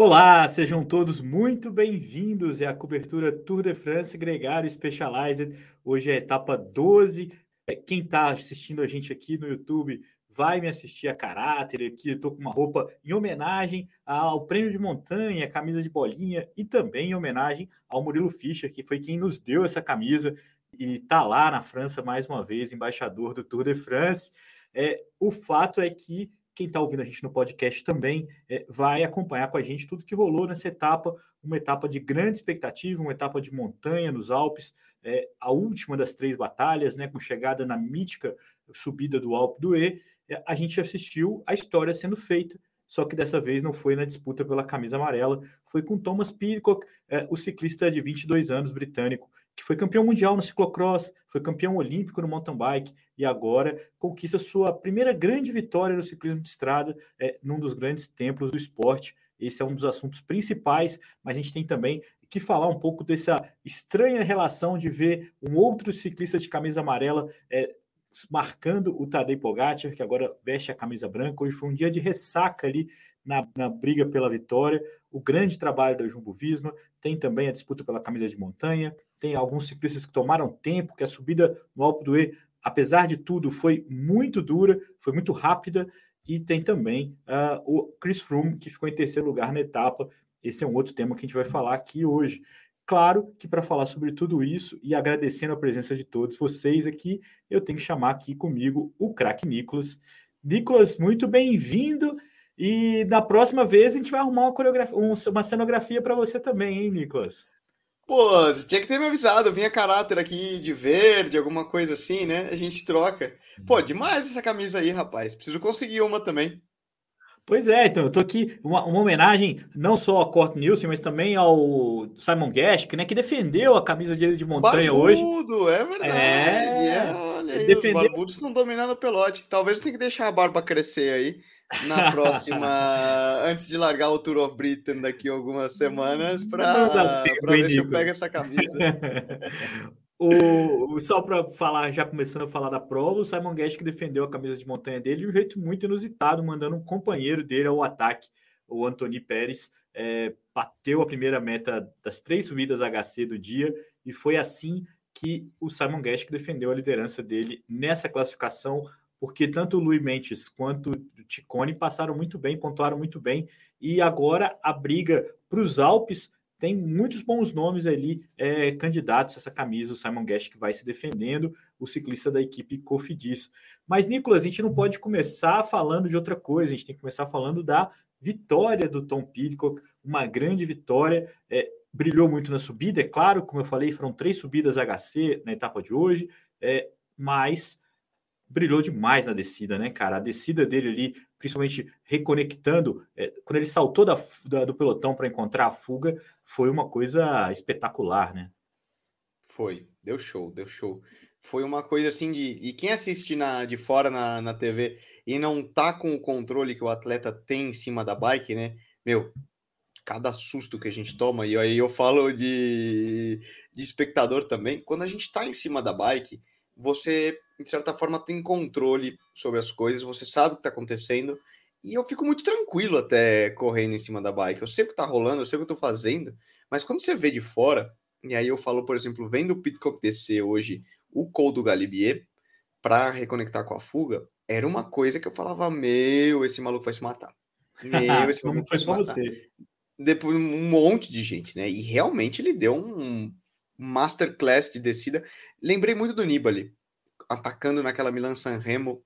Olá, sejam todos muito bem-vindos à cobertura Tour de France Gregário Specialized. Hoje é a etapa 12. É, quem está assistindo a gente aqui no YouTube vai me assistir a caráter aqui. Estou com uma roupa em homenagem ao prêmio de montanha, camisa de bolinha e também em homenagem ao Murilo Fischer, que foi quem nos deu essa camisa e está lá na França mais uma vez, embaixador do Tour de France. É, o fato é que quem está ouvindo a gente no podcast também é, vai acompanhar com a gente tudo que rolou nessa etapa, uma etapa de grande expectativa, uma etapa de montanha nos Alpes, é, a última das três batalhas, né, com chegada na mítica subida do Alpe do E, é, a gente assistiu a história sendo feita, só que dessa vez não foi na disputa pela camisa amarela, foi com Thomas Pidcock, é, o ciclista de 22 anos britânico, que foi campeão mundial no ciclocross, foi campeão olímpico no mountain bike e agora conquista sua primeira grande vitória no ciclismo de estrada, é, num dos grandes templos do esporte. Esse é um dos assuntos principais, mas a gente tem também que falar um pouco dessa estranha relação de ver um outro ciclista de camisa amarela é, marcando o Tadej Pogacar, que agora veste a camisa branca. Hoje foi um dia de ressaca ali na, na briga pela vitória. O grande trabalho da Jumbo Visma, tem também a disputa pela camisa de montanha, tem alguns ciclistas que tomaram tempo, que a subida no Alpe E, apesar de tudo, foi muito dura, foi muito rápida, e tem também uh, o Chris Froome, que ficou em terceiro lugar na etapa. Esse é um outro tema que a gente vai falar aqui hoje. Claro que para falar sobre tudo isso e agradecendo a presença de todos vocês aqui, eu tenho que chamar aqui comigo o craque Nicolas. Nicolas, muito bem-vindo. E da próxima vez a gente vai arrumar uma uma cenografia para você também, hein, Nicolas? Pô, tinha que ter me avisado, vinha caráter aqui de verde, alguma coisa assim, né? A gente troca. Pô, demais essa camisa aí, rapaz. Preciso conseguir uma também. Pois é, então eu tô aqui, uma, uma homenagem não só ao Kurt Nielsen, mas também ao Simon Gask, né, que defendeu a camisa de, de montanha Barbudo, hoje. é verdade. É, é olha aí, defendeu... os barbudos estão dominando o pelote. Talvez eu tenha que deixar a barba crescer aí na próxima, antes de largar o Tour of Britain daqui a algumas semanas, para ver se eu pego essa camisa. o, só para falar, já começando a falar da prova, o Simon Guest que defendeu a camisa de montanha dele de um jeito muito inusitado, mandando um companheiro dele ao ataque, o Anthony Pérez, é, bateu a primeira meta das três subidas HC do dia e foi assim que o Simon Guest defendeu a liderança dele nessa classificação porque tanto o Luiz Mentes quanto o Ticone passaram muito bem, pontuaram muito bem, e agora a briga para os Alpes tem muitos bons nomes ali é, candidatos a essa camisa, o Simon Guest que vai se defendendo, o ciclista da equipe Cofidis. Mas, Nicolas, a gente não pode começar falando de outra coisa, a gente tem que começar falando da vitória do Tom Pidcock, uma grande vitória, é, brilhou muito na subida, é claro, como eu falei, foram três subidas HC na etapa de hoje, é, mas brilhou demais na descida, né, cara? A descida dele ali, principalmente reconectando, é, quando ele saltou da, da do pelotão para encontrar a fuga, foi uma coisa espetacular, né? Foi, deu show, deu show. Foi uma coisa assim de. E quem assiste na, de fora na, na TV e não tá com o controle que o atleta tem em cima da bike, né? Meu, cada susto que a gente toma, e aí eu falo de, de espectador também, quando a gente tá em cima da bike, você de certa forma, tem controle sobre as coisas, você sabe o que está acontecendo, e eu fico muito tranquilo até correndo em cima da bike. Eu sei o que está rolando, eu sei o que eu estou fazendo, mas quando você vê de fora, e aí eu falo, por exemplo, vendo o Pitcock descer hoje o Col do Galibier para reconectar com a fuga, era uma coisa que eu falava: Meu, esse maluco vai se matar. Meu, esse maluco vai se matar. Você. Depois um monte de gente, né? E realmente ele deu um masterclass de descida. Lembrei muito do Nibali atacando naquela Milan San Remo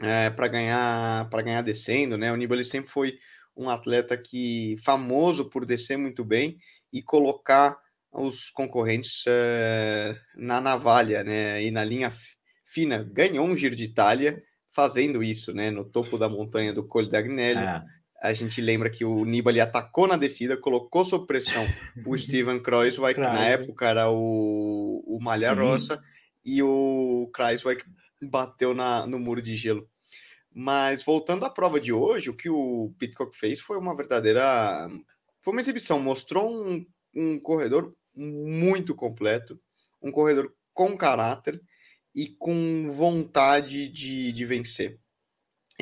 é, para ganhar para ganhar descendo, né? O Nibali sempre foi um atleta que famoso por descer muito bem e colocar os concorrentes é, na navalha, né? E na linha fina. Ganhou um Giro de Itália fazendo isso, né? No topo da montanha do Col d'Agnello. É. A gente lembra que o Nibali atacou na descida, colocou sob pressão o Steven Kreuzweig, que na época era o, o Malha Roça, e o Kreuzweig bateu na, no muro de gelo. Mas voltando à prova de hoje, o que o Pitcock fez foi uma verdadeira. Foi uma exibição, mostrou um, um corredor muito completo, um corredor com caráter e com vontade de, de vencer.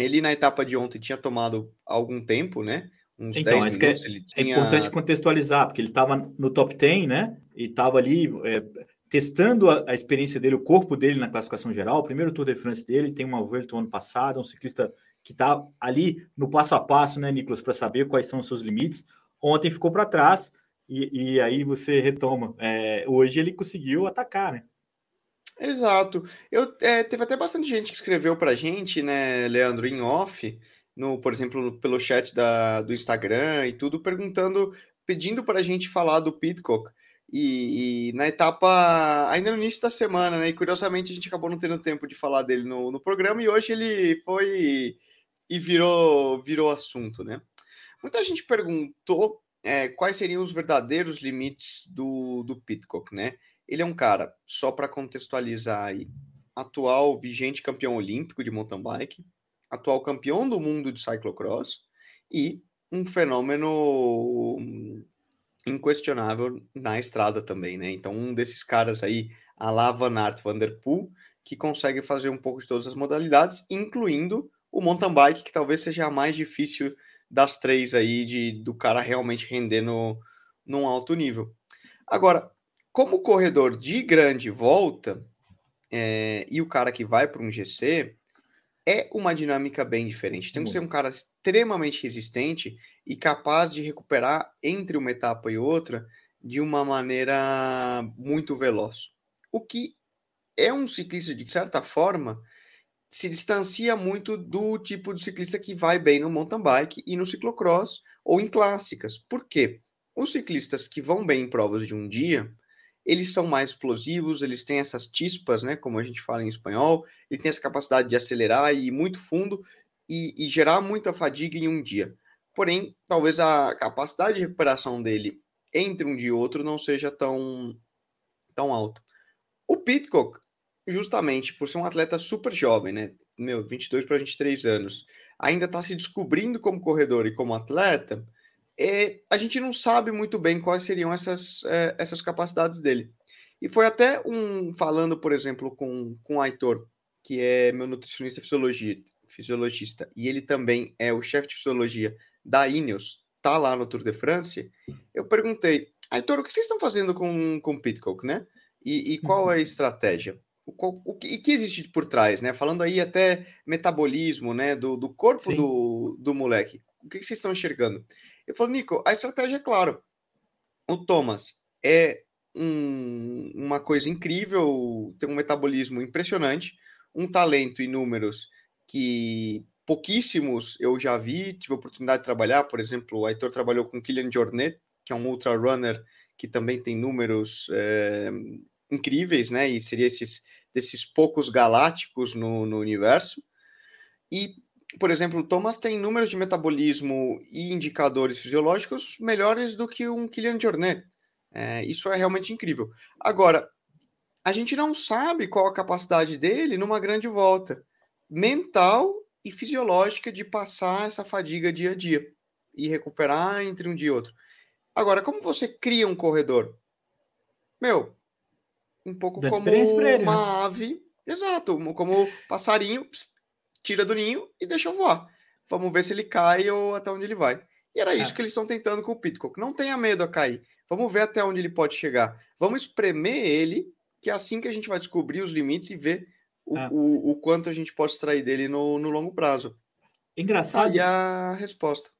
Ele, na etapa de ontem, tinha tomado algum tempo, né? Uns então, 10 é minutos. É, tinha... é importante contextualizar, porque ele estava no top 10, né? E estava ali é, testando a, a, experiência dele, o corpo dele na classificação geral. O primeiro Tour de France dele tem uma Vuelta ano passado, um ciclista que está ali no passo a passo, né, Nicolas, para saber quais são os seus limites. Ontem ficou para trás e, e, aí você retoma. É, hoje ele conseguiu atacar, né? Exato. Eu, é, teve até bastante gente que escreveu para a gente, né, Leandro, em off, no, por exemplo, pelo chat da, do Instagram e tudo, perguntando, pedindo para a gente falar do Pitcock. E, e, na etapa, ainda no início da semana, né? E curiosamente a gente acabou não tendo tempo de falar dele no, no programa, e hoje ele foi e virou, virou assunto, né? Muita gente perguntou é, quais seriam os verdadeiros limites do, do Pitcock, né? Ele é um cara, só para contextualizar aí, atual vigente campeão olímpico de mountain bike, atual campeão do mundo de cyclocross e um fenômeno inquestionável na estrada também, né? Então, um desses caras aí, a la Van Aert Van Der Poel, que consegue fazer um pouco de todas as modalidades, incluindo o mountain bike, que talvez seja a mais difícil das três aí, de, do cara realmente render no, num alto nível. Agora, como corredor de grande volta é, e o cara que vai para um GC, é uma dinâmica bem diferente. Tem que ser um cara extremamente resistente e capaz de recuperar entre uma etapa e outra de uma maneira muito veloz. O que é um ciclista, de certa forma, se distancia muito do tipo de ciclista que vai bem no mountain bike e no ciclocross ou em clássicas. Por quê? Os ciclistas que vão bem em provas de um dia, eles são mais explosivos, eles têm essas chispas, né, como a gente fala em espanhol, ele tem essa capacidade de acelerar e ir muito fundo e, e gerar muita fadiga em um dia. Porém, talvez a capacidade de recuperação dele entre um dia e outro não seja tão, tão alta. O Pitcock, justamente por ser um atleta super jovem, né, meu, 22 para 23 anos, ainda está se descobrindo como corredor e como atleta, é, a gente não sabe muito bem quais seriam essas, é, essas capacidades dele. E foi até um falando, por exemplo, com, com o Aitor, que é meu nutricionista fisiologista, e ele também é o chefe de fisiologia da Ineos, tá lá no Tour de France. Eu perguntei, Aitor, o que vocês estão fazendo com, com o Pitcock, né? E, e qual é a uhum. estratégia? O, o, o, que, que existe por trás, né? Falando aí até metabolismo, né? Do, do corpo do, do moleque. O que, que vocês estão enxergando? Ele falou, Nico, a estratégia é clara. O Thomas é um, uma coisa incrível, tem um metabolismo impressionante, um talento e números que pouquíssimos eu já vi, tive a oportunidade de trabalhar, por exemplo, o Aitor trabalhou com Kylian Jornet, que é um ultra runner que também tem números é, incríveis, né? E seria esses desses poucos galácticos no, no universo. E por exemplo, o Thomas tem números de metabolismo e indicadores fisiológicos melhores do que um Kylian Jornet. É, isso é realmente incrível. Agora, a gente não sabe qual a capacidade dele numa grande volta mental e fisiológica de passar essa fadiga dia a dia e recuperar entre um dia e outro. Agora, como você cria um corredor? Meu, um pouco como uma né? ave, exato, como passarinho, tira do ninho e deixa voar. Vamos ver se ele cai ou até onde ele vai. E era isso é. que eles estão tentando com o Pitcock. Não tenha medo a cair. Vamos ver até onde ele pode chegar. Vamos espremer ele, que é assim que a gente vai descobrir os limites e ver o, é. o, o quanto a gente pode extrair dele no, no longo prazo. Engraçado. E a resposta.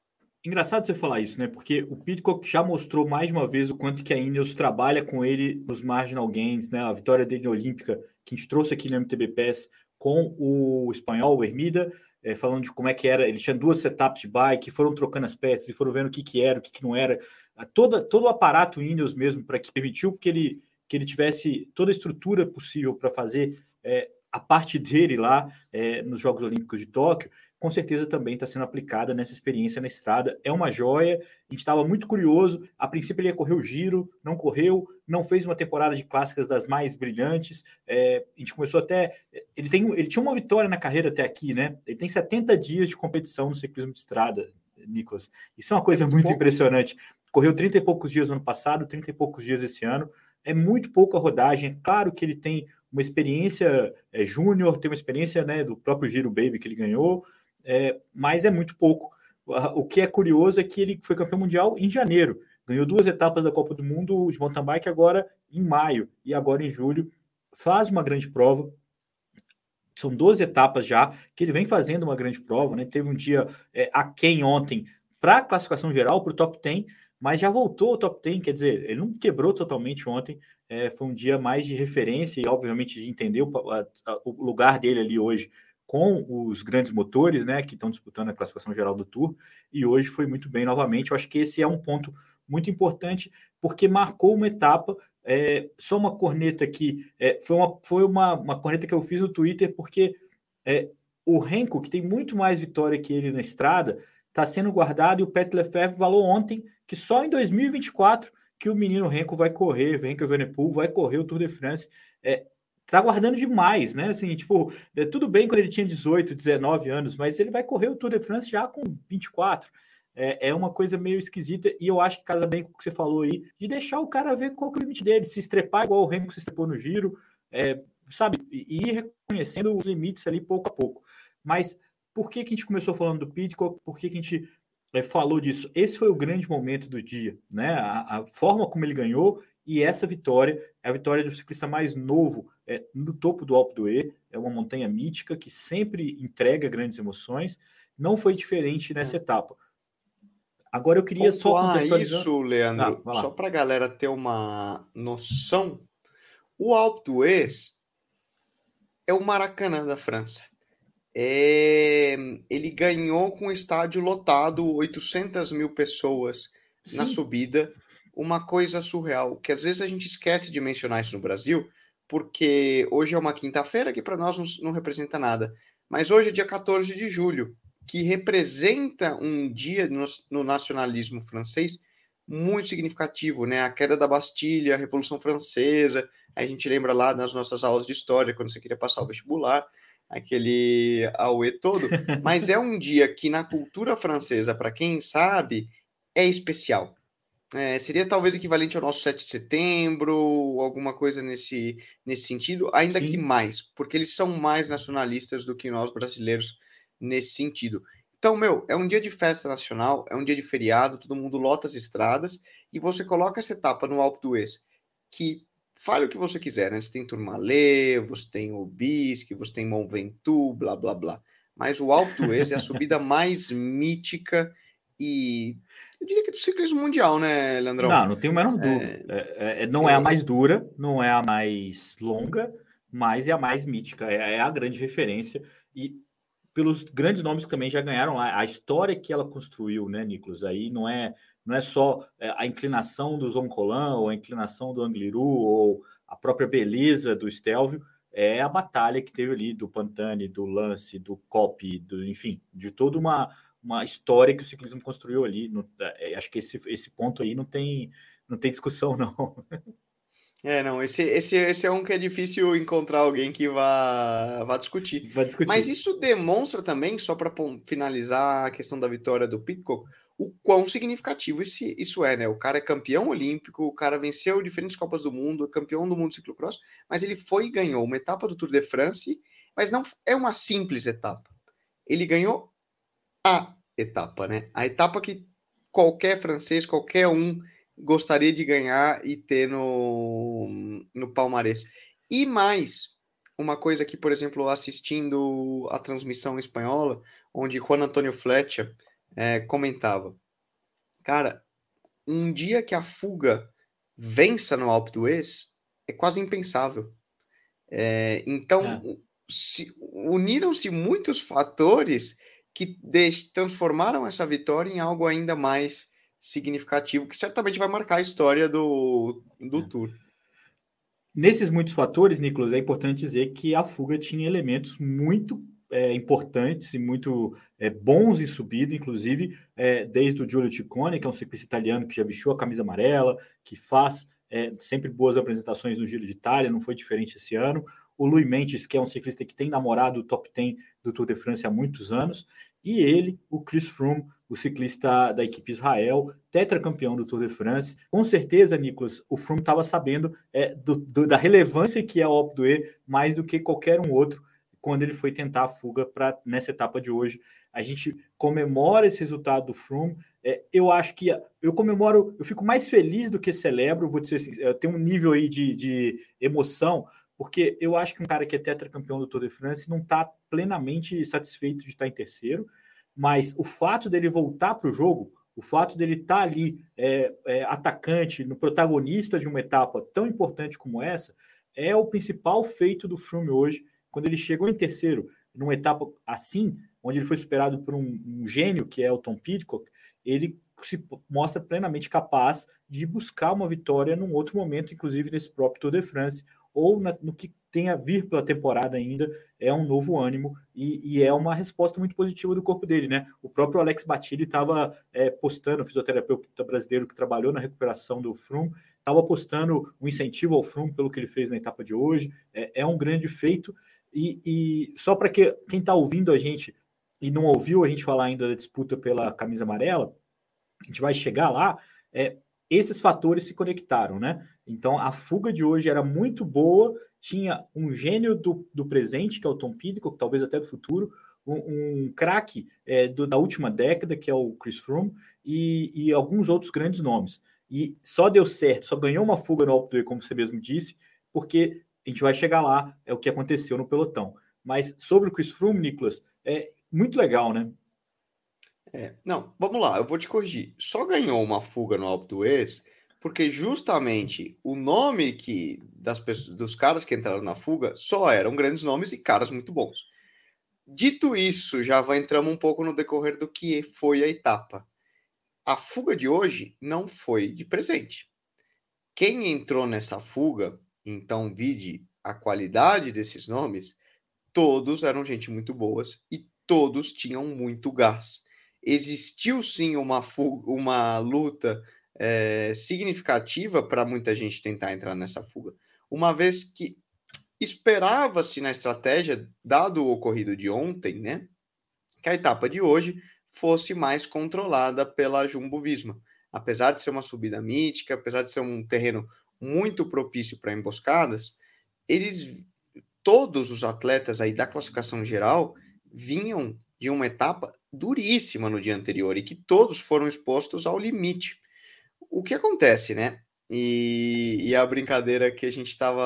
Engraçado você falar isso, né? Porque o Pitcock já mostrou mais uma vez o quanto que a Ineos trabalha com ele nos marginal gains, né? A vitória dele na Olímpica, que a gente trouxe aqui no MTB PES, com o espanhol, o Hermida, é, falando de como é que era. Ele tinha duas setups de bike, foram trocando as peças e foram vendo o que, que era, o que, que não era. Toda, todo o aparato Ineos mesmo, para que permitiu que ele, que ele tivesse toda a estrutura possível para fazer é, a parte dele lá é, nos Jogos Olímpicos de Tóquio. Com certeza também está sendo aplicada nessa experiência na estrada. É uma joia, a gente estava muito curioso. A princípio ele ia correr o giro, não correu, não fez uma temporada de clássicas das mais brilhantes. É, a gente começou até. Ele, tem, ele tinha uma vitória na carreira até aqui, né? Ele tem 70 dias de competição no ciclismo de estrada, Nicolas. Isso é uma coisa muito impressionante. Correu 30 e poucos dias no ano passado, 30 e poucos dias esse ano. É muito pouca rodagem. É claro que ele tem uma experiência é, júnior, tem uma experiência né, do próprio Giro Baby que ele ganhou, é, mas é muito pouco. O que é curioso é que ele foi campeão mundial em janeiro, ganhou duas etapas da Copa do Mundo de mountain bike agora em maio e agora em julho. Faz uma grande prova. São 12 etapas já que ele vem fazendo uma grande prova, né? Teve um dia é, aquém ontem para a classificação geral, para o top 10, mas já voltou ao top 10, quer dizer, ele não quebrou totalmente ontem, é, foi um dia mais de referência e, obviamente, de entender o, a, o lugar dele ali hoje com os grandes motores, né, que estão disputando a classificação geral do Tour, e hoje foi muito bem novamente. Eu acho que esse é um ponto muito importante, porque marcou uma etapa. É, só uma corneta aqui, é, foi, uma, foi uma, uma corneta que eu fiz no Twitter, porque é, o Renko, que tem muito mais vitória que ele na estrada, está sendo guardado, e o Pet Lefebvre falou ontem que só em 2024 que o menino Renko vai correr, Renko Venepool vai correr o Tour de France. É, tá guardando demais, né? Assim, tipo, é, tudo bem quando ele tinha 18, 19 anos, mas ele vai correr o Tour de France já com 24. É, é uma coisa meio esquisita e eu acho que casa bem com o que você falou aí, de deixar o cara ver qual é o limite dele, se estrepar igual o Renko se estrepou no giro, é, sabe? E ir reconhecendo os limites ali pouco a pouco. Mas por que, que a gente começou falando do Pitcock? Por que, que a gente é, falou disso? Esse foi o grande momento do dia, né? A, a forma como ele ganhou e essa vitória é a vitória do ciclista mais novo é, no topo do Alpe d'Huez. É uma montanha mítica que sempre entrega grandes emoções. Não foi diferente nessa é. etapa. Agora eu queria só contextualizar... isso, Leandro, ah, só para a galera ter uma noção. O Alpe d'Huez é o Maracanã da França. É... Ele ganhou com o estádio lotado, 800 mil pessoas Sim. na subida uma coisa surreal, que às vezes a gente esquece de mencionar isso no Brasil, porque hoje é uma quinta-feira que para nós não, não, representa nada. Mas hoje é dia 14 de julho, que representa um dia no, no nacionalismo francês muito significativo, né? A queda da Bastilha, a Revolução Francesa, a gente lembra lá nas nossas aulas de história, quando você queria passar o vestibular, aquele auê todo. Mas é um dia que na cultura francesa, para quem sabe, é especial é, seria talvez equivalente ao nosso 7 de setembro, alguma coisa nesse, nesse sentido, ainda Sim. que mais, porque eles são mais nacionalistas do que nós brasileiros nesse sentido. Então, meu, é um dia de festa nacional, é um dia de feriado, todo mundo lota as estradas e você coloca essa etapa no Alto do Ex, que fale o que você quiser, né? Você tem Turmalê, você tem Obisque, você tem Mont Ventoux, blá, blá, blá. Mas o Alto do Ex é a subida mais mítica e eu diria que do ciclismo mundial, né, Leandrão? Não, não tenho a menor dúvida. É... É, é, não é a mais dura, não é a mais longa, mas é a mais mítica, é, é, a grande referência. E pelos grandes nomes que também já ganharam lá, a história que ela construiu, né, Nicolas? Aí não é, não é só é, a inclinação do Zoncolan, ou a inclinação do Angliru, ou a própria beleza do Stelvio, é a batalha que teve ali do Pantani, do Lance, do Cop, do, enfim, de toda uma uma história que o ciclismo construiu ali. No, é, acho que esse, esse ponto aí não tem, não tem discussão, não. É, não, esse, esse, esse é um que é difícil encontrar alguém que vá, vá discutir. Vai discutir. Mas isso demonstra também, só para finalizar a questão da vitória do Pitcock, o quão significativo esse, isso é, né? O cara é campeão olímpico, o cara venceu diferentes Copas do Mundo, é campeão do mundo de ciclocross, mas ele foi e ganhou uma etapa do Tour de France, mas não é uma simples etapa. Ele ganhou a etapa, né? A etapa que qualquer francês, qualquer um gostaria de ganhar e ter no, no palmarès. E mais, uma coisa que, por exemplo, assistindo a transmissão espanhola, onde Juan Antônio Fletcher é, comentava, cara, um dia que a fuga vença no Alpe d'Huez é quase impensável. É, então, é. uniram-se muitos fatores que transformaram essa vitória em algo ainda mais significativo, que certamente vai marcar a história do, do é. Tour. Nesses muitos fatores, Nicolas, é importante dizer que a fuga tinha elementos muito é, importantes e muito é, bons em subida, inclusive é, desde o Giulio Ciccone, que é um ciclista italiano que já vestiu a camisa amarela, que faz é, sempre boas apresentações no Giro de Itália, não foi diferente esse ano. O Luiz Mendes, que é um ciclista que tem namorado o top 10 do Tour de France há muitos anos, e ele, o Chris Froome, o ciclista da equipe Israel, tetracampeão do Tour de France. Com certeza, Nicolas, o Froome estava sabendo é, do, do, da relevância que é o d'Huez mais do que qualquer um outro quando ele foi tentar a fuga para nessa etapa de hoje. A gente comemora esse resultado do Froome. É, eu acho que eu comemoro, eu fico mais feliz do que celebro. Vou dizer assim, eu tenho um nível aí de, de emoção, porque eu acho que um cara que é tetracampeão do Tour de France não está plenamente satisfeito de estar em terceiro, mas o fato dele voltar para o jogo, o fato dele estar tá ali é, é, atacante, no protagonista de uma etapa tão importante como essa, é o principal feito do Froome hoje quando ele chegou em terceiro, numa etapa assim, onde ele foi superado por um, um gênio que é o Tom Pidcock, ele se mostra plenamente capaz de buscar uma vitória num outro momento, inclusive nesse próprio Tour de France, ou na, no que tem a vir pela temporada ainda, é um novo ânimo e, e, é uma resposta muito positiva do corpo dele, né? O próprio Alex Batilli estava é, postando, fisioterapeuta brasileiro que trabalhou na recuperação do Frum, estava postando um incentivo ao Frum pelo que ele fez na etapa de hoje, é, é um grande feito e, e só para que quem está ouvindo a gente e não ouviu a gente falar ainda da disputa pela camisa amarela, a gente vai chegar lá. É, esses fatores se conectaram, né? Então a fuga de hoje era muito boa, tinha um gênio do, do presente, que é o Tom Pidcock, talvez até do futuro, um, um craque é, da última década, que é o Chris Froome, e, e, alguns outros grandes nomes. E só deu certo, só ganhou uma fuga no Alpe como você mesmo disse, porque a gente vai chegar lá, é o que aconteceu no pelotão. Mas sobre o Chris Froome, Nicolas, é muito legal, né? É, não, vamos lá, eu vou te corrigir. Só ganhou uma fuga no Alpe d'Huez porque justamente o nome que das pessoas, dos caras que entraram na fuga só eram grandes nomes e caras muito bons. Dito isso, já vai entramos um pouco no decorrer do que foi a etapa. A fuga de hoje não foi de presente. Quem entrou nessa fuga então, vide a qualidade desses nomes, todos eram gente muito boas e todos tinham muito gás. Existiu sim uma, uma luta é, significativa para muita gente tentar entrar nessa fuga, uma vez que esperava-se na estratégia, dado o ocorrido de ontem, né, que a etapa de hoje fosse mais controlada pela Jumbo Visma. Apesar de ser uma subida mítica, apesar de ser um terreno muito propício para emboscadas, eles todos os atletas aí da classificação geral vinham de uma etapa duríssima no dia anterior e que todos foram expostos ao limite. O que acontece, né? E, e a brincadeira que a gente estava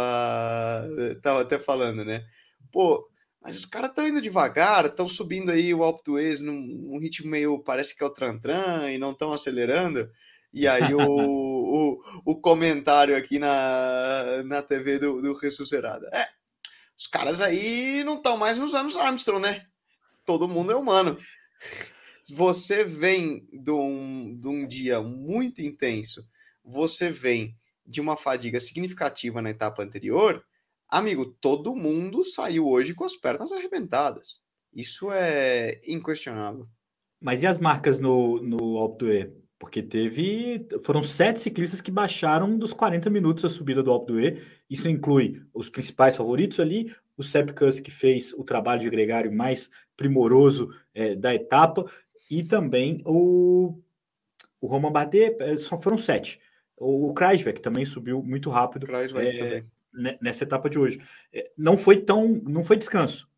tava até falando, né? Pô, mas os caras estão indo devagar, estão subindo aí o Alpe d'Huez num, num ritmo meio, parece que é o Trantran, e não estão acelerando. E aí o, o, o, comentário aqui na, na TV do, do Ressuscerada. É, os caras aí não estão mais nos anos Armstrong, né? Todo mundo é humano. Você vem de um, de um dia muito intenso, você vem de uma fadiga significativa na etapa anterior, amigo, todo mundo saiu hoje com as pernas arrebentadas. Isso é inquestionável. Mas e as marcas no, no Alpe porque teve. Foram sete ciclistas que baixaram dos 40 minutos a subida do Alpe d'Huez. Isso inclui os principais favoritos ali, o Sepp Kuss, que fez o trabalho de gregário mais primoroso é, da etapa, e também o, o Roman Bardet, é, só foram sete. O, o Kreisbeck também subiu muito rápido é, nessa etapa de hoje. É, não foi tão. não foi descanso.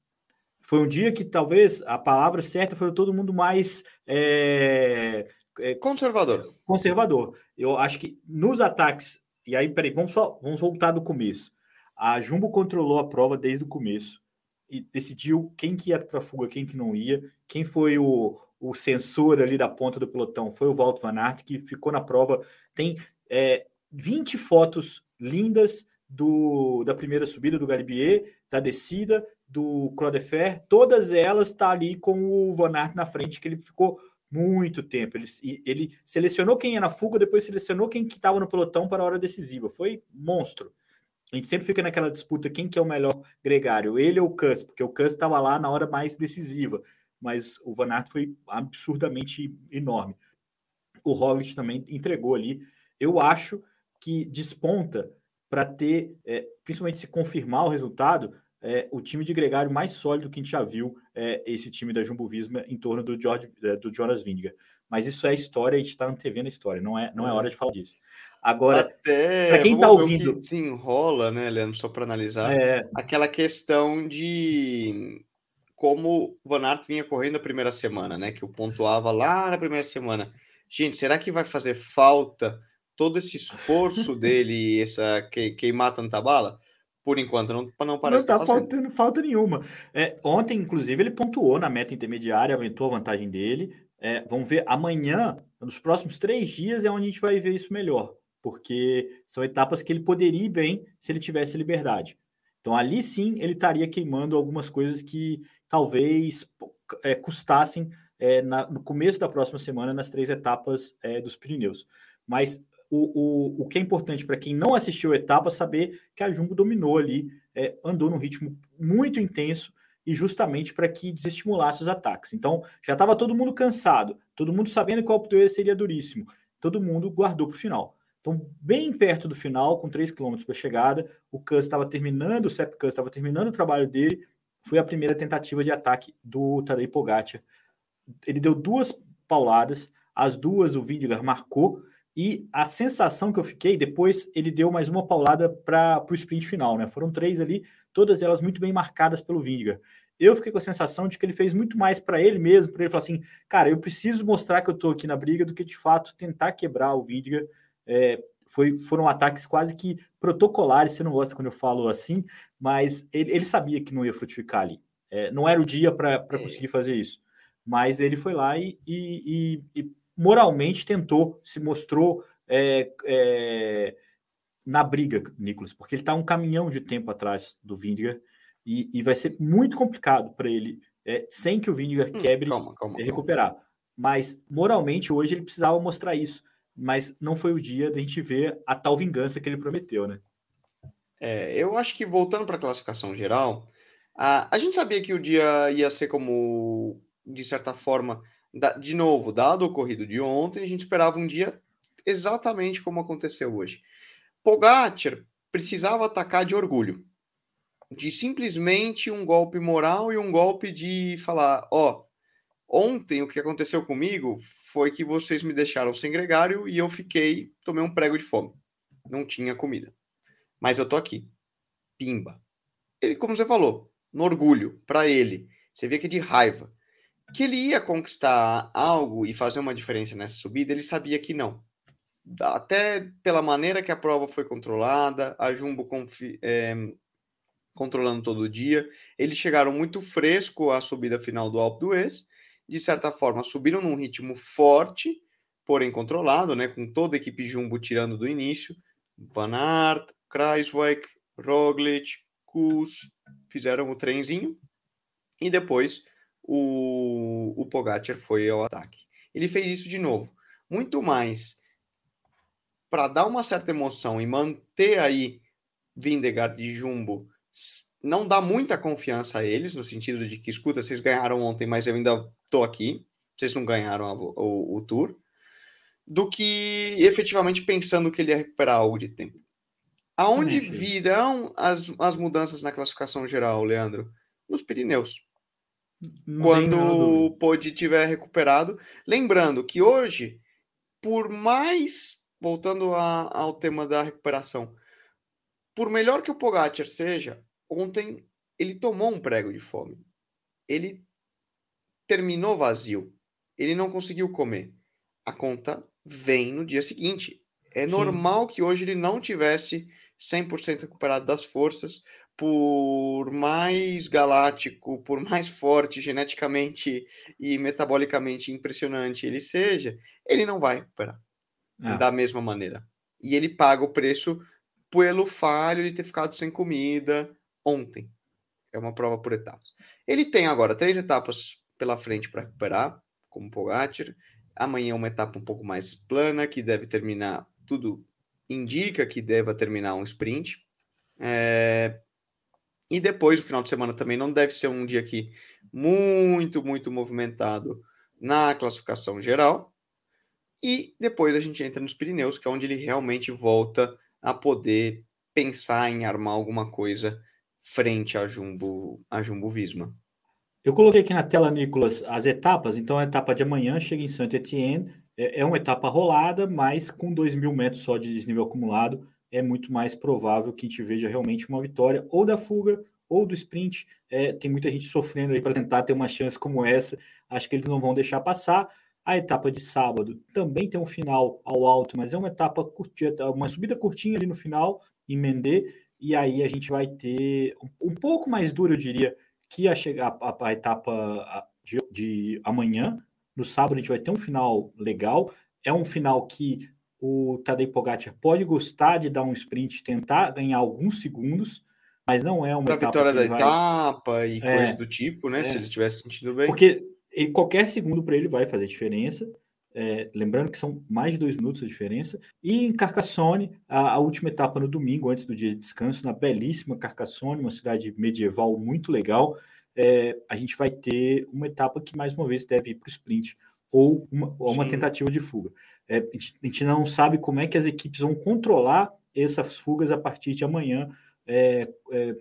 Foi um dia que talvez a palavra certa foi todo mundo mais é, é, conservador. Conservador. Eu acho que nos ataques. E aí, peraí, vamos, só, vamos voltar do começo. A Jumbo controlou a prova desde o começo e decidiu quem que ia para a fuga, quem que não ia. Quem foi o, o sensor ali da ponta do pelotão foi o Walt Van Aert, que ficou na prova. Tem é, 20 fotos lindas do, da primeira subida do Galibier, da descida, do Croix de Fer, todas elas tá ali com o Van Aert na frente, que ele ficou muito tempo. Ele, ele selecionou quem ia na fuga, depois selecionou quem que estava no pelotão para a hora decisiva. Foi monstro. A gente sempre fica naquela disputa quem que é o melhor gregário, ele ou o Cus, porque o Cus estava lá na hora mais decisiva, mas o Van Aert foi absurdamente enorme. O Roglic também entregou ali. Eu acho que desponta para ter, é, principalmente se confirmar o resultado, é, o time de gregário mais sólido que a gente já viu, é, esse time da Jumbo Visma em torno do, George, é, do Jonas Vingegaard. Mas isso é história, a gente está antevendo a história, não é, não é hora de falar disso. Agora, para quem está ouvindo. Que desenrola, né, Leandro, só para analisar, é... aquela questão de como o Van Aert vinha correndo a primeira semana, né? Que eu pontuava lá na primeira semana. Gente, será que vai fazer falta todo esse esforço dele, essa que, queimar tanta bala? Por enquanto, não, não parece Não está faltando falta nenhuma. É, ontem, inclusive, ele pontuou na meta intermediária, aumentou a vantagem dele. É, vamos ver amanhã, nos próximos três dias, é onde a gente vai ver isso melhor, porque são etapas que ele poderia ir bem se ele tivesse liberdade. Então, ali sim, ele estaria queimando algumas coisas que talvez é, custassem é, na, no começo da próxima semana nas três etapas é, dos Pirineus. Mas o, o, o que é importante para quem não assistiu a etapa saber que a Jumbo dominou ali, é, andou num ritmo muito intenso e justamente para que desestimulasse os ataques. Então, já estava todo mundo cansado, todo mundo sabendo que o Alpe seria duríssimo, todo mundo guardou para o final. Então, bem perto do final, com 3 km para chegada, o Kuss estava terminando, o Sepp Kuss estava terminando o trabalho dele, foi a primeira tentativa de ataque do Tadej Pogacar. Ele deu duas pauladas, as duas o Vingegaard marcou, e a sensação que eu fiquei, depois ele deu mais uma paulada para o sprint final, né? Foram três ali, todas elas muito bem marcadas pelo Vingegaard. Eu fiquei com a sensação de que ele fez muito mais para ele mesmo, para ele falar assim, cara, eu preciso mostrar que eu estou aqui na briga do que de fato tentar quebrar o Vingegaard. É, foi, foram ataques quase que protocolares, você não gosta quando eu falo assim, mas ele, ele sabia que não ia frutificar ali. É, não era o dia para é. conseguir fazer isso. Mas ele foi lá e, e, e, e moralmente tentou, se mostrou é, é, na briga, Nicolas, porque ele está um caminhão de tempo atrás do Vindiger e, e vai ser muito complicado para ele, é, sem que o Vindiger hum, quebre, calma, calma, recuperar. Calma. Mas moralmente hoje ele precisava mostrar isso, mas não foi o dia da gente ver a tal vingança que ele prometeu, né? É, eu acho que voltando para a classificação geral, a, a gente sabia que o dia ia ser como, de certa forma, de novo, dado o ocorrido de ontem, a gente esperava um dia exatamente como aconteceu hoje. Pogacar precisava atacar de orgulho, de simplesmente um golpe moral e um golpe de falar, ó, oh, ontem o que aconteceu comigo foi que vocês me deixaram sem gregário e eu fiquei, tomei um prego de fome. Não tinha comida. Mas eu tô aqui. Pimba. Ele, como você falou, no orgulho, para ele. Você vê que é de raiva que ele ia conquistar algo e fazer uma diferença nessa subida, ele sabia que não. Até pela maneira que a prova foi controlada, a Jumbo é, controlando todo dia, eles chegaram muito fresco à subida final do Alpe d'Huez, de certa forma subiram num ritmo forte, porém controlado, né, com toda a equipe Jumbo tirando do início, Van Aert, Kreiswijk, Roglic, Kuss, fizeram o trenzinho, e depois o, o Pogacar foi ao ataque. Ele fez isso de novo, muito mais para dar uma certa emoção e manter aí Vindegaard de Jumbo, não dá muita confiança a eles, no sentido de que, escuta, vocês ganharam ontem, mas eu ainda estou aqui, vocês não ganharam a, o, o Tour, do que efetivamente pensando que ele ia recuperar algo de tempo. Aonde virão as, as mudanças na classificação geral, Leandro? Nos Pirineus. Não quando o Pod tiver recuperado. Lembrando que hoje, por mais, voltando a, ao tema da recuperação, por melhor que o Pogacar seja, ontem ele tomou um prego de fome. Ele terminou vazio. Ele não conseguiu comer. A conta vem no dia seguinte. É Sim. normal que hoje ele não tivesse 100% recuperado das forças, por mais galáctico, por mais forte geneticamente e metabolicamente impressionante ele seja, ele não vai recuperar é. da mesma maneira. E ele paga o preço pelo falho de ter ficado sem comida ontem. É uma prova por etapas. Ele tem agora três etapas pela frente para recuperar, como Pogacar. Amanhã uma etapa um pouco mais plana, que deve terminar, tudo indica que deva terminar um sprint É... E depois, o final de semana também não deve ser um dia aqui muito, muito movimentado na classificação geral. E depois a gente entra nos Pirineus, que é onde ele realmente volta a poder pensar em armar alguma coisa frente a Jumbo, a Jumbo Visma. Eu coloquei aqui na tela, Nicolas, as etapas. Então, a etapa de amanhã chega em Saint-Étienne. É, é uma etapa rolada, mas com 2 mil metros só de desnível acumulado, é muito mais provável que a gente veja realmente uma vitória ou da fuga ou do sprint. É, tem muita gente sofrendo aí para tentar ter uma chance como essa. Acho que eles não vão deixar passar. A etapa de sábado também tem um final ao alto, mas é uma etapa curtinha, uma subida curtinha ali no final, em Mendê, e aí a gente vai ter um, pouco mais duro, eu diria, que a, chegar, a, a etapa de, de amanhã. No sábado a gente vai ter um final legal. É um final que o Tadej Pogacar pode gostar de dar um sprint, tentar ganhar alguns segundos, mas não é uma pra etapa vitória da vai... etapa e é, coisas do tipo, né? É, se ele estivesse sentindo bem. Porque ele, qualquer segundo para ele vai fazer diferença. É, lembrando que são mais de dois minutos a diferença. E em Carcassonne, a, a, última etapa no domingo, antes do dia de descanso, na belíssima Carcassonne, uma cidade medieval muito legal, é, a gente vai ter uma etapa que mais uma vez deve ir para o sprint ou uma, ou uma tentativa de fuga. É, a, gente, a, gente, não sabe como é que as equipes vão controlar essas fugas a partir de amanhã, é, é,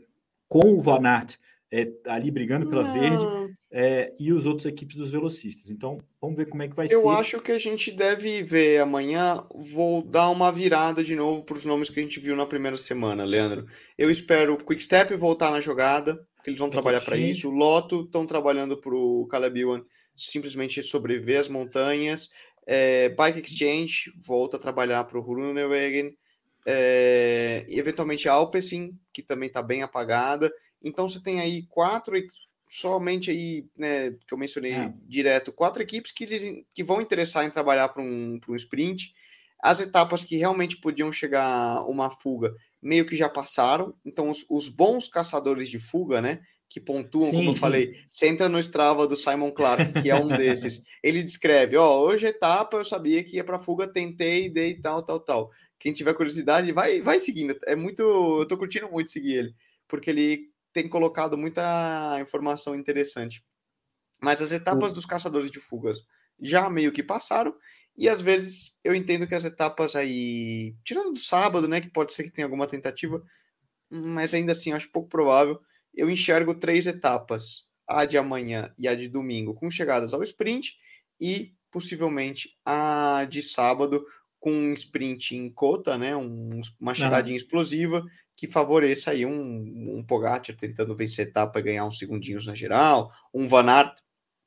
com o Van Aert é, ali brigando pela não. verde é, e os outros equipes dos velocistas. Então, vamos ver como é que vai Eu ser. Eu acho que a gente deve ver amanhã. Vou dar uma virada de novo para os nomes que a gente viu na primeira semana, Leandro. Eu espero o Quickstep voltar na jogada, que eles vão trabalhar para isso. O Loto estão trabalhando para o Caleb Ewan simplesmente sobreviver às montanhas. É, Bike Exchange volta a trabalhar para o Groenewegen. É, eventualmente a Alpecin, que também está bem apagada. Então você tem aí quatro, somente aí, né, que eu mencionei é. direto, quatro equipes que, eles, que vão interessar em trabalhar para um, um sprint. As etapas que realmente podiam chegar uma fuga meio que já passaram. Então, os, os bons caçadores de fuga, né? Que pontuam, sim, como eu falei, você entra no Strava do Simon Clark, que é um desses. ele descreve: Ó, oh, hoje etapa eu sabia que ia para fuga, tentei, dei tal, tal, tal. Quem tiver curiosidade, vai, vai seguindo. É muito. Eu tô curtindo muito seguir ele, porque ele tem colocado muita informação interessante. Mas as etapas dos caçadores de fugas já meio que passaram, e às vezes eu entendo que as etapas aí, tirando do sábado, né, que pode ser que tenha alguma tentativa, mas ainda assim acho pouco provável. Eu enxergo três etapas, a de amanhã e a de domingo, com chegadas ao sprint, e possivelmente a de sábado com um sprint em cota, né, um, uma chegadinha explosiva, que favoreça aí um, um Pogacar tentando vencer etapa e ganhar uns segundinhos na geral. Um Van Aert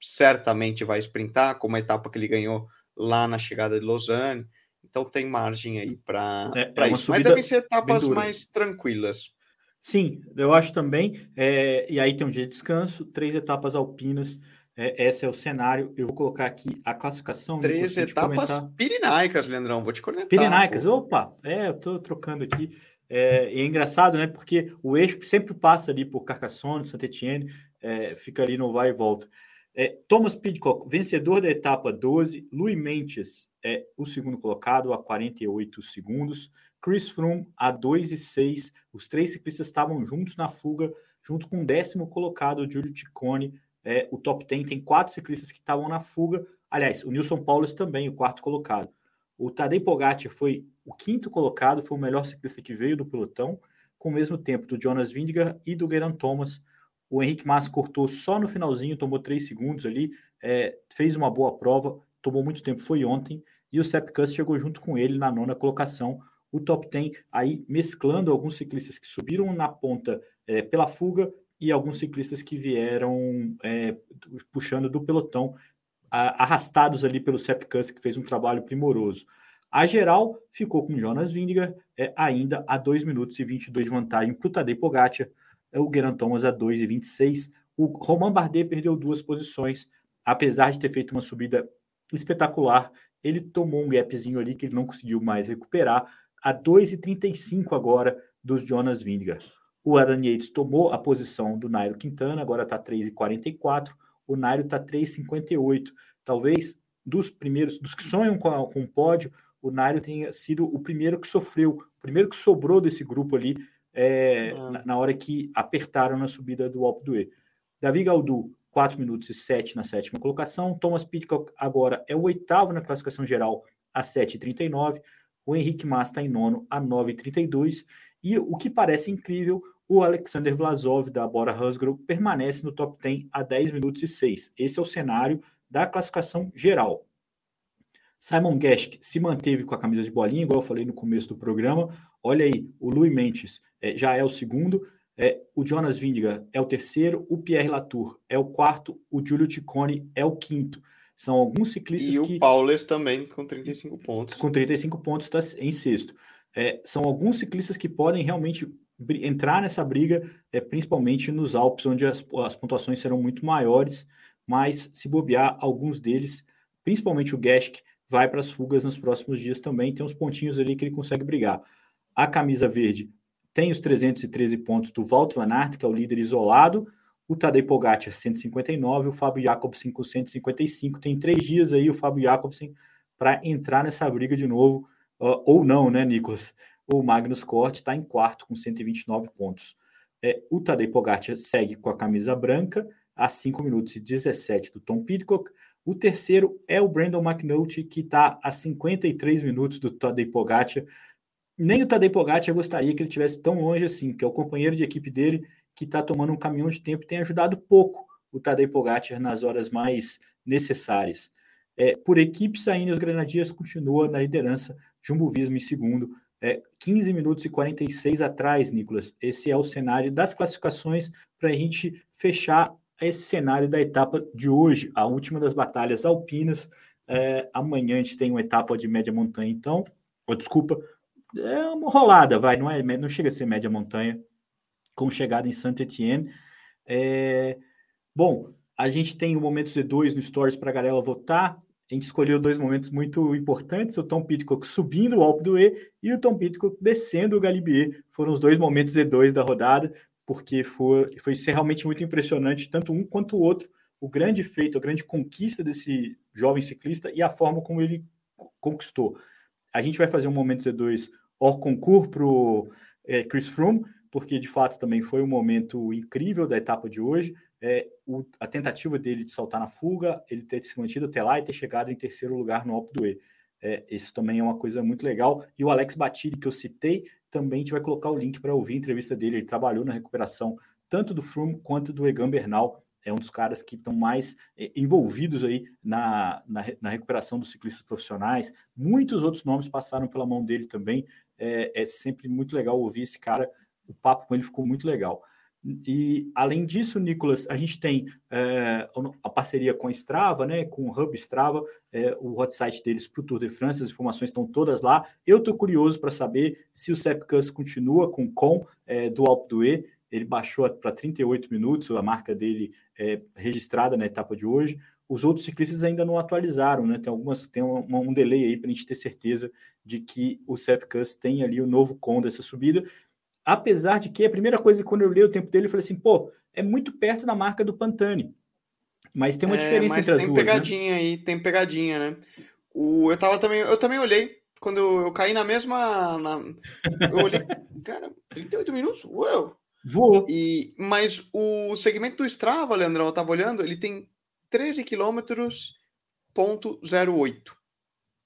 certamente vai sprintar, como a etapa que ele ganhou lá na chegada de Lausanne. Então tem margem aí para é, é isso. Mas devem ser etapas mais tranquilas. Sim, eu acho também. É, e aí tem um dia de descanso, três etapas alpinas. É, esse é o cenário. Eu vou colocar aqui a classificação. Três etapas pirinaicas, Leandrão. Vou te conectar. Pirinaicas, pô. opa! É, eu tô trocando aqui. É, e é engraçado, né? Porque o eixo sempre passa ali por Carcassonne, Saint-Etienne, é, fica ali no vai e volta. É, Thomas Pidcock, vencedor da etapa 12. Louis Mentes é o segundo colocado, a 48 segundos. Chris Froome, a 2 e 6. Os três ciclistas estavam juntos na fuga, junto com o décimo colocado, Giulio Ciccone. É, o top 10 tem quatro ciclistas que estavam na fuga. Aliás, o Nilson Paulus também, o quarto colocado. O Tadej Pogacar foi o quinto colocado, foi o melhor ciclista que veio do pelotão, com o mesmo tempo do Jonas Vingegaard e do Geraint Thomas. O Henrique Massa cortou só no finalzinho, tomou três segundos ali, é, fez uma boa prova, tomou muito tempo, foi ontem, e o Sepp Kuss chegou junto com ele na nona colocação. O top 10 aí mesclando alguns ciclistas que subiram na ponta é, pela fuga e alguns ciclistas que vieram é, puxando do pelotão arrastados ali pelo Sepp Kuss, que fez um trabalho primoroso. A geral ficou com Jonas Vingegaard é, ainda a 2 minutos e 22 de vantagem para o Tadej Pogacar, é, o Geraint Thomas a 2 e 26. O Romain Bardet perdeu duas posições, apesar de ter feito uma subida espetacular, ele tomou um gapzinho ali que ele não conseguiu mais recuperar, a 2 e 35 agora dos Jonas Vingegaard. O Adam Yates tomou a posição do Nairo Quintana, agora está 3 e 44 o Nairo está 3,58. Talvez dos primeiros, dos que sonham com, a, com o pódio, o Nairo tenha sido o primeiro que sofreu, o primeiro que sobrou desse grupo ali, é, uhum. na, na, hora que apertaram na subida do Alpe d'Huez. Davi Gaudu, 4 minutos e 7 na sétima colocação. Thomas Pitcock agora é o oitavo na classificação geral, a 7,39. O Henrique Massa está em nono, a 9,32. E o que parece incrível, o Alexander Vlasov, da Bora Hansgrohe, permanece no top 10 a 10 minutos e 6. Esse é o cenário da classificação geral. Simon Geschke se manteve com a camisa de bolinha, igual eu falei no começo do programa. Olha aí, o Louis Mendes é, já é o segundo, é, o Jonas Vindiga é o terceiro, o Pierre Latour é o quarto, o Giulio Ticone é o quinto. São alguns ciclistas e que... E o Paulus também com 35 pontos. Com 35 pontos está em sexto. É, são alguns ciclistas que podem realmente entrar nessa briga, é, principalmente nos Alpes, onde as, as pontuações serão muito maiores, mas se bobear, alguns deles, principalmente o Geschke, vai para as fugas nos próximos dias também. Tem uns pontinhos ali que ele consegue brigar. A camisa verde tem os 313 pontos do Walt Van Aert, que é o líder isolado. O Tadej Pogacar, 159. O Fábio Jacobsen com 155. Tem três dias aí o Fábio Jacobsen para entrar nessa briga de novo. Uh, ou não, né, Nicolas? O Magnus Cort está em quarto com 129 pontos. É, o Tadej Pogacar segue com a camisa branca a 5 minutos e 17 do Tom Pidcock. O terceiro é o Brandon McNulty, que está a 53 minutos do Tadej Pogacar. Nem o Tadej Pogacar gostaria que ele estivesse tão longe assim, que é o companheiro de equipe dele que está tomando um caminhão de tempo e tem ajudado pouco o Tadej Pogacar nas horas mais necessárias. É, por equipes, ainda os Grenadiers continuam na liderança, Jumbo Visma em segundo, é, 15 minutos e 46 atrás, Nicolas. Esse é o cenário das classificações para a gente fechar esse cenário da etapa de hoje, a última das batalhas alpinas. É, amanhã a gente tem uma etapa de média montanha, então, oh, desculpa, é uma rolada, vai, não é, não chega a ser média montanha, com chegada em Saint-Étienne. É, bom, a gente tem o momento Z2 no Stories para a galera votar. A gente escolheu dois momentos muito importantes: o Tom Pitcock subindo o Alpe do E e o Tom Pitcock descendo o Galibier. Foram os dois momentos Z2 da rodada porque foi, foi realmente muito impressionante, tanto um quanto o outro, o grande feito, a grande conquista desse jovem ciclista e a forma como ele conquistou. A gente vai fazer um momento Z2 hors concours para o é, Chris Froome, porque de fato também foi um momento incrível da etapa de hoje. É, o, a tentativa dele de saltar na fuga, ele ter se mantido até lá e ter chegado em terceiro lugar no Alpe d'Huez. É, isso também é uma coisa muito legal. E o Alex Batiri, que eu citei, também a gente vai colocar o link para ouvir a entrevista dele. Ele trabalhou na recuperação tanto do Froome quanto do Egan Bernal. É um dos caras que estão mais é, envolvidos aí na, na, na, recuperação dos ciclistas profissionais. Muitos outros nomes passaram pela mão dele também. É, é sempre muito legal ouvir esse cara. O papo com ele ficou muito legal. E além disso, Nicolas, a gente tem é, a parceria com a Strava, né, com o Hub Strava, é, o hot site deles para o Tour de France, as informações estão todas lá. Eu estou curioso para saber se o Sepkus continua com com é, do Alpe d'Huez, ele baixou para 38 minutos, a marca dele é registrada na etapa de hoje. Os outros ciclistas ainda não atualizaram, né? Tem algumas, tem um, um delay aí para a gente ter certeza de que o Sepkus tem ali o novo com dessa subida. Apesar de que a primeira coisa quando eu li o tempo dele, eu falei assim, pô, é muito perto da marca do Pantani. Mas tem uma é, diferença entre as duas. Tem né? pegadinha né? aí, tem pegadinha, né? O, eu tava também, eu também olhei quando eu, eu caí na mesma. Na, eu olhei, cara, 38 minutos? Uou! Voou. E, mas o segmento do Strava, Leandrão, eu tava olhando, ele tem 13 quilômetros ponto 08,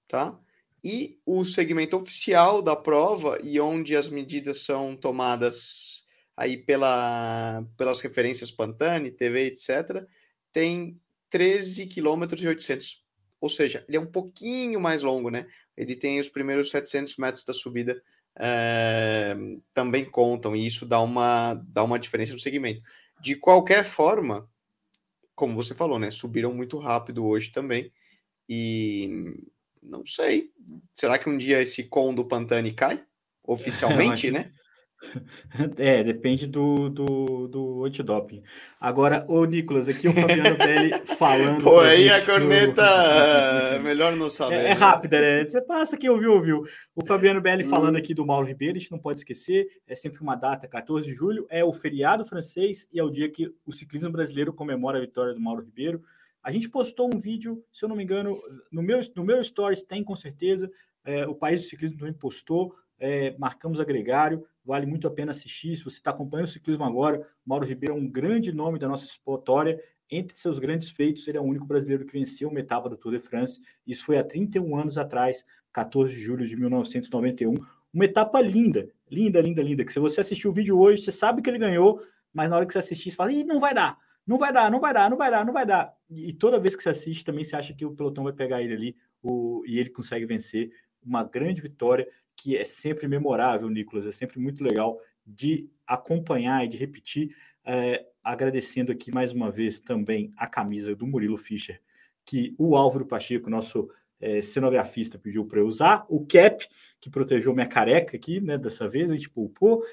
tá? E o segmento oficial da prova e onde as medidas são tomadas aí pela, pelas referências Pantani, TV, etc., tem 13 km e 800. Ou seja, ele é um pouquinho mais longo, né? Ele tem os primeiros 700 metros da subida é, também contam, e isso dá uma, dá uma diferença no segmento. De qualquer forma, como você falou, né? Subiram muito rápido hoje também. E não sei. Será que um dia esse com do Pantani cai? Oficialmente, né? É, depende do, do, do antidoping. Agora, o Nicolas, aqui o Fabiano Belli falando. Pô, aí a corneta, do... melhor não saber. É, é, rápida, né? Você passa aqui, ouviu, ouviu. O Fabiano Belli falando aqui do Mauro Ribeiro, a gente não pode esquecer, é sempre uma data, 14 de julho, é o feriado francês e é o dia que o ciclismo brasileiro comemora a vitória do Mauro Ribeiro. A gente postou um vídeo, se eu não me engano, no meu, no meu Stories tem com certeza. É, o País do Ciclismo também postou. é, marcamos a Gregário, vale muito a pena assistir. Se você está acompanhando o ciclismo agora, Mauro Ribeiro é um grande nome da nossa história. Entre seus grandes feitos, ele é o único brasileiro que venceu uma etapa do Tour de France. Isso foi há 31 anos atrás, 14 de julho de 1991. Uma etapa linda, linda, linda, linda. Que se você assistir o vídeo hoje, você sabe que ele ganhou, mas na hora que você assistir, você fala, Ih, não vai dar, não vai dar, não vai dar, não vai dar, não vai dar. E toda vez que você assiste, também você acha que o pelotão vai pegar ele ali o, e ele consegue vencer. Uma grande vitória que é sempre memorável, Nicolas, é sempre muito legal de acompanhar e de repetir. É, agradecendo aqui mais uma vez também a camisa do Murilo Fischer, que o Álvaro Pacheco, nosso é, cenografista, pediu para eu usar, o cap, que protegeu minha careca aqui, né, dessa vez, a gente poupou.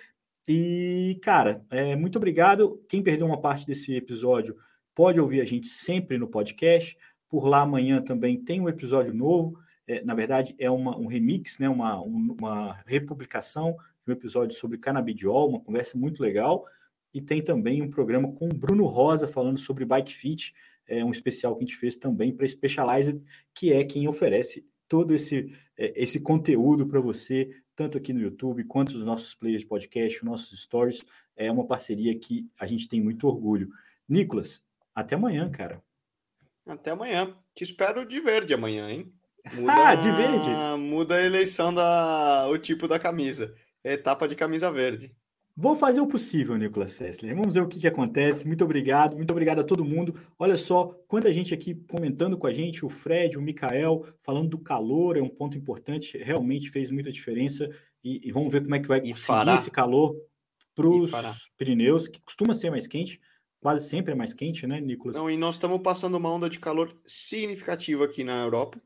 E, cara, é, muito obrigado. Quem perdeu uma parte desse episódio pode ouvir a gente sempre no podcast. Por lá amanhã também tem um episódio novo. É, na verdade, é uma, um remix, né, uma, uma republicação de um episódio sobre canabidiol, uma conversa muito legal. E tem também um programa com o Bruno Rosa falando sobre bike fit, é um especial que a gente fez também para Specialized, que é quem oferece todo esse, é, esse conteúdo para você, tanto aqui no YouTube quanto nos nossos players de podcast, nossos stories. É uma parceria que a gente tem muito orgulho. Nicolas, até amanhã, cara. Até amanhã. Te espero de verde amanhã, hein? Muda, ah, de verde? Muda a eleição da o tipo da camisa. Etapa de camisa verde. Vou fazer o possível, Nicolas Sessler. Vamos ver o que, que acontece. Muito obrigado, muito obrigado a todo mundo. Olha só quanta gente aqui comentando com a gente, o Fred, o Mikael, falando do calor, é um ponto importante, realmente fez muita diferença. E, e vamos ver como é que vai e conseguir esse calor para os Pirineus, que costuma ser mais quente, quase sempre é mais quente, né, Nicolas? Não, e nós estamos passando uma onda de calor significativa aqui na Europa,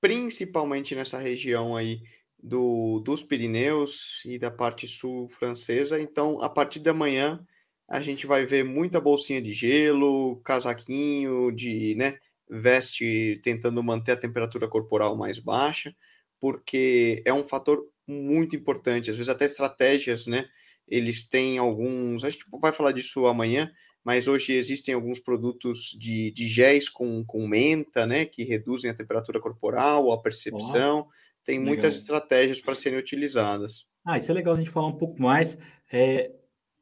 principalmente nessa região aí do, dos Pirineus e da parte sul francesa. Então, a partir da manhã, a gente vai ver muita bolsinha de gelo, casaquinho, de né, veste tentando manter a temperatura corporal mais baixa, porque é um fator muito importante. Às vezes, até estratégias, né? Eles têm alguns. A gente vai falar disso amanhã, mas hoje existem alguns produtos de, de géis com, com menta, né? Que reduzem a temperatura corporal, a percepção tem legal. muitas estratégias para serem utilizadas. Ah, isso é legal a gente falar um pouco mais. É,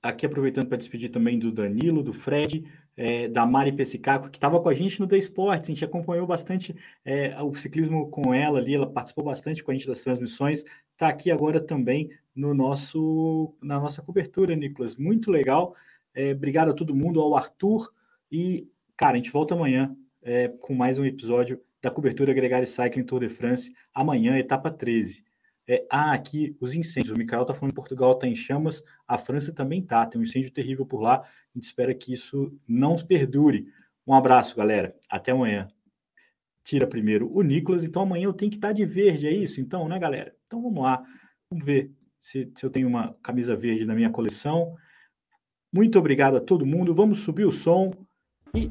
aqui aproveitando para despedir também do Danilo, do Fred, é, da Mari Pessicaco, que estava com a gente no The Sports, a gente acompanhou bastante é, o ciclismo com ela ali, ela participou bastante com a gente das transmissões, está aqui agora também no nosso, na nossa cobertura, Nicolas. Muito legal. É, obrigado a todo mundo, ao Arthur. E, cara, a gente volta amanhã é, com mais um episódio da cobertura Gregário Cycling Tour de France, amanhã, etapa 13. É, ah, aqui os incêndios. O Mikael está falando que Portugal está em chamas, a França também está. Tem um incêndio terrível por lá. A gente espera que isso não perdure. Um abraço, galera. Até amanhã. Tira primeiro o Nicolas. Então amanhã eu tenho que estar tá de verde, é isso? Então, né, galera? Então vamos lá. Vamos ver se, se eu tenho uma camisa verde na minha coleção. Muito obrigado a todo mundo. Vamos subir o som e